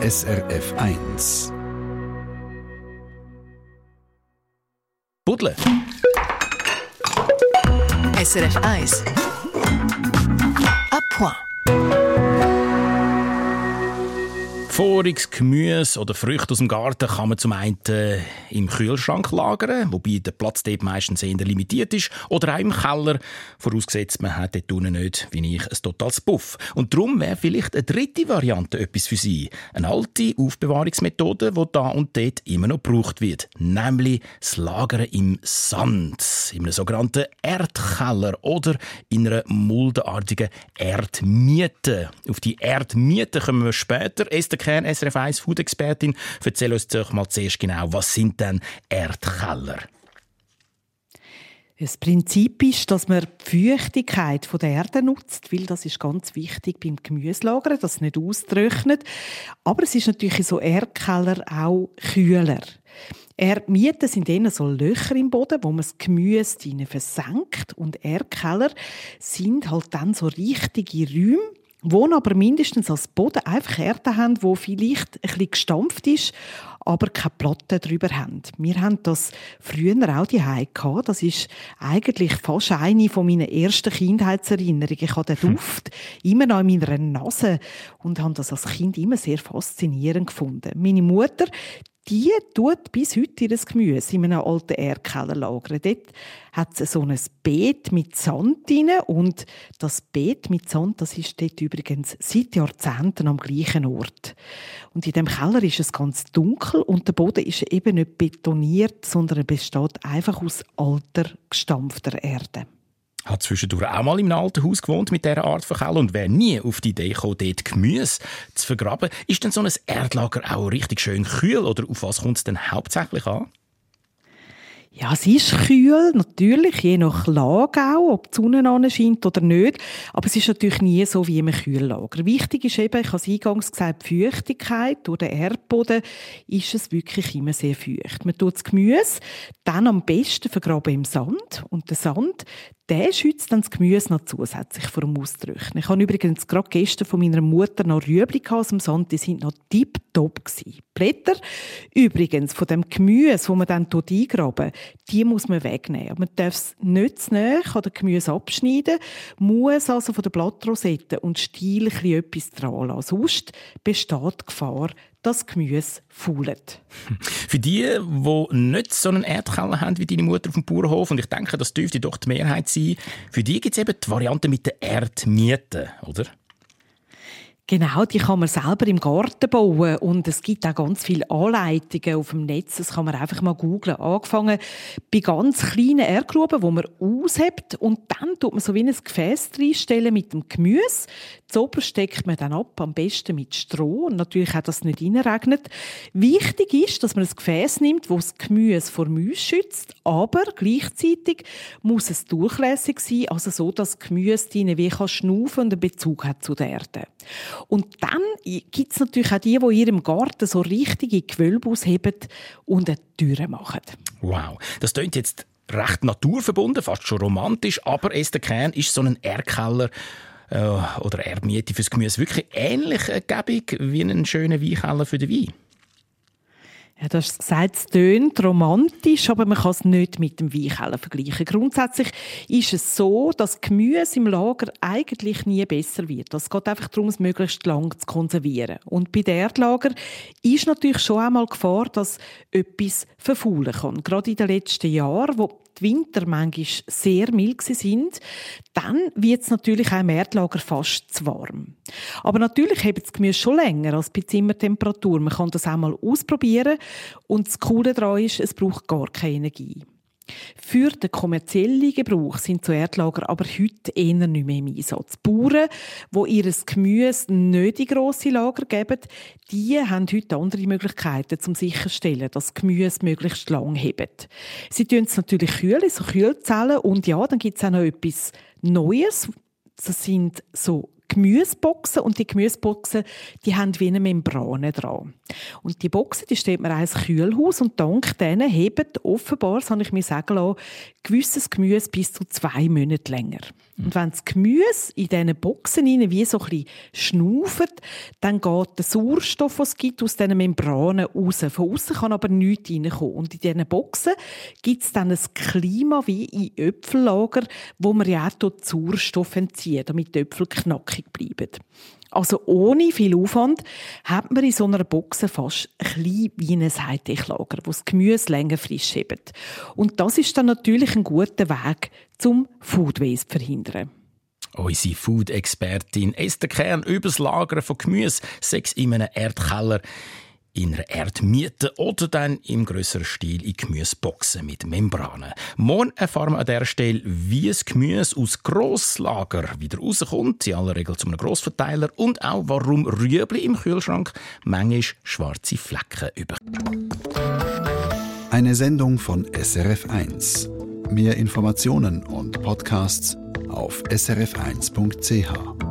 SRF 1. Budle. SRF 1. A point. Voriges Gemüse oder Früchte aus dem Garten kann man zum einen äh, im Kühlschrank lagern, wobei der Platz dort meistens eher limitiert ist, oder auch im Keller, vorausgesetzt man hat dort unten nicht, wie ich, ein totales Puff. Und darum wäre vielleicht eine dritte Variante etwas für Sie. Eine alte Aufbewahrungsmethode, die da und dort immer noch gebraucht wird, nämlich das Lagern im Sand, in einem sogenannten Erdkeller oder in einer muldenartigen Erdmiete. Auf die Erdmiete kommen wir später. Esther Kern, SRF 1 Food-Expertin. Erzähl uns doch mal zuerst genau, was sind denn Erdkeller? Das Prinzip ist, dass man die Feuchtigkeit der Erde nutzt, weil das ist ganz wichtig beim Gemüselagern, dass es nicht austrocknet. Aber es ist natürlich so Erdkeller auch kühler. Erdmieten sind eher so Löcher im Boden, wo man das Gemüse versenkt. Und Erdkeller sind halt dann so richtige Räume, wo aber mindestens als Boden einfach Erde haben, wo vielleicht ein bisschen gestampft ist, aber keine Platte drüber haben. Wir haben das früher auch die gehabt. Das ist eigentlich fast eine von meinen ersten Kindheitserinnerungen. Ich habe den hm. Duft immer noch in meiner Nase und habe das als Kind immer sehr faszinierend gefunden. Meine Mutter, die tut bis heute ihr Gemüse in einem alten Erdkeller lagern. Dort hat es so ein Beet mit Sand drin und das Beet mit Sand, das ist dort übrigens seit Jahrzehnten am gleichen Ort. Und in dem Keller ist es ganz dunkel und der Boden ist eben nicht betoniert, sondern er besteht einfach aus alter, gestampfter Erde hat zwischendurch auch mal im alten Haus gewohnt mit dieser Art von Keller und wäre nie auf die Idee gekommen, dort Gemüse zu vergraben. Ist denn so ein Erdlager auch richtig schön kühl oder auf was kommt es denn hauptsächlich an? Ja, es ist kühl, natürlich, je nach Lage auch, ob die Sonne scheint oder nicht. Aber es ist natürlich nie so wie im Kühllager. Wichtig ist eben, ich habe es eingangs gesagt, die Feuchtigkeit. Durch den Erdboden ist es wirklich immer sehr feucht. Man tut das Gemüse dann am besten vergraben im Sand. Und der Sand, der schützt dann das Gemüse noch zusätzlich vor dem Austrocknen. Ich habe übrigens gerade gestern von meiner Mutter noch Rüebli aus dem Sand, die sind noch tipptopp gewesen. Blätter, übrigens, von dem Gemüse, wo man dann eingraben die muss man wegnehmen. Man darf es nicht zu nahe dem Gemüse abschneiden, muss also von der Blattrosette und Stiel etwas dran lassen. Sonst besteht die Gefahr, das Gemüse faulet. Für die, die nicht so einen Erdkeller haben wie deine Mutter auf dem Bauernhof, und ich denke, das dürfte doch die Mehrheit sein, für die gibt es eben die Variante mit der Erdmiete, oder? Genau, die kann man selber im Garten bauen und es gibt auch ganz viele Anleitungen auf dem Netz. Das kann man einfach mal googlen. Angefangen bei ganz kleinen Erdgruben, wo man aushebt und dann tut man so wie ein Gefäß reinstellen mit dem Gemüse. Zober steckt man dann ab, am besten mit Stroh und natürlich auch, dass es nicht reinregnet. Wichtig ist, dass man ein Gefäß nimmt, wo das Gemüse vor Mäusen schützt, aber gleichzeitig muss es durchlässig sein, also so, dass das Gemüse wie kann und einen Bezug hat zu der Erde. Und dann gibt es natürlich auch die, die in ihrem Garten so richtige Gewölbe ausheben und eine Tür machen. Wow, das klingt jetzt recht naturverbunden, fast schon romantisch, aber Esther Kern ist so ein Erdkeller äh, oder Erdmiete fürs Gemüse wirklich ähnlich ergebig wie ein schöner Weinkeller für den Wein. Ja, du hast gesagt, es tönt romantisch, aber man kann es nicht mit dem Weinkeller vergleichen. Grundsätzlich ist es so, dass Gemüse im Lager eigentlich nie besser wird. Es geht einfach darum, es möglichst lang zu konservieren. Und bei den Erdlager ist natürlich schon einmal Gefahr, dass etwas verfaulen kann. Gerade in den letzten Jahren, wo die Winter manchmal sehr mild sind, dann wird es natürlich auch im Erdlager fast zu warm. Aber natürlich hebt das Gemüse schon länger als bei Zimmertemperatur. Man kann das auch mal ausprobieren. Und das Coole daran ist, es braucht gar keine Energie. Für den kommerziellen Gebrauch sind so Erdlager aber heute eher nicht mehr im Einsatz. Die Bauern, die ihr Gemüse nicht in grosse Lager geben, die haben heute andere Möglichkeiten, um sicherzustellen, dass das Gemüse möglichst lang hebt. Sie tun es natürlich kühlen, so Kühlzellen. Und ja, dann gibt es auch noch etwas Neues. Das sind so Gemüseboxen und die Gemüseboxen, die haben wie eine Membrane dran. Und die Boxen, die steht mir als Kühlhaus und dank denen hebt offenbar, das habe ich mir sagen lassen, gewisses Gemüse bis zu zwei Monate länger. Und wenn das Gemüse in diesen Boxen rein wie so ein bisschen schnauft, dann geht der Sauerstoff, den es gibt, aus diesen Membranen raus. Von außen kann aber nichts reinkommen. Und in diesen Boxen gibt es dann ein Klima wie in Äpfellager, wo man ja auch Sauerstoff entzieht, damit die Äpfel knackig bleiben. Also ohne viel Aufwand hat man in so einer Box fast ein bisschen wie ein Heidechlager, wo das Gemüse länger frisch hebt. Und das ist dann natürlich ein guter Weg, zum Food Waste zu verhindern. Unsere Food-Expertin Esther Kern über das Lagern von Gemüse, sechs in einem Erdkeller in einer Erdmiete oder dann im grösseren Stil in Gemüseboxen mit Membranen. Morgen erfahren wir an dieser Stelle, wie das Gemüse aus Grosslager wieder rauskommt, in aller Regel zu einem Grossverteiler, und auch warum Rüebli im Kühlschrank manchmal schwarze Flecken über. Eine Sendung von SRF1. Mehr Informationen und Podcasts auf srf1.ch.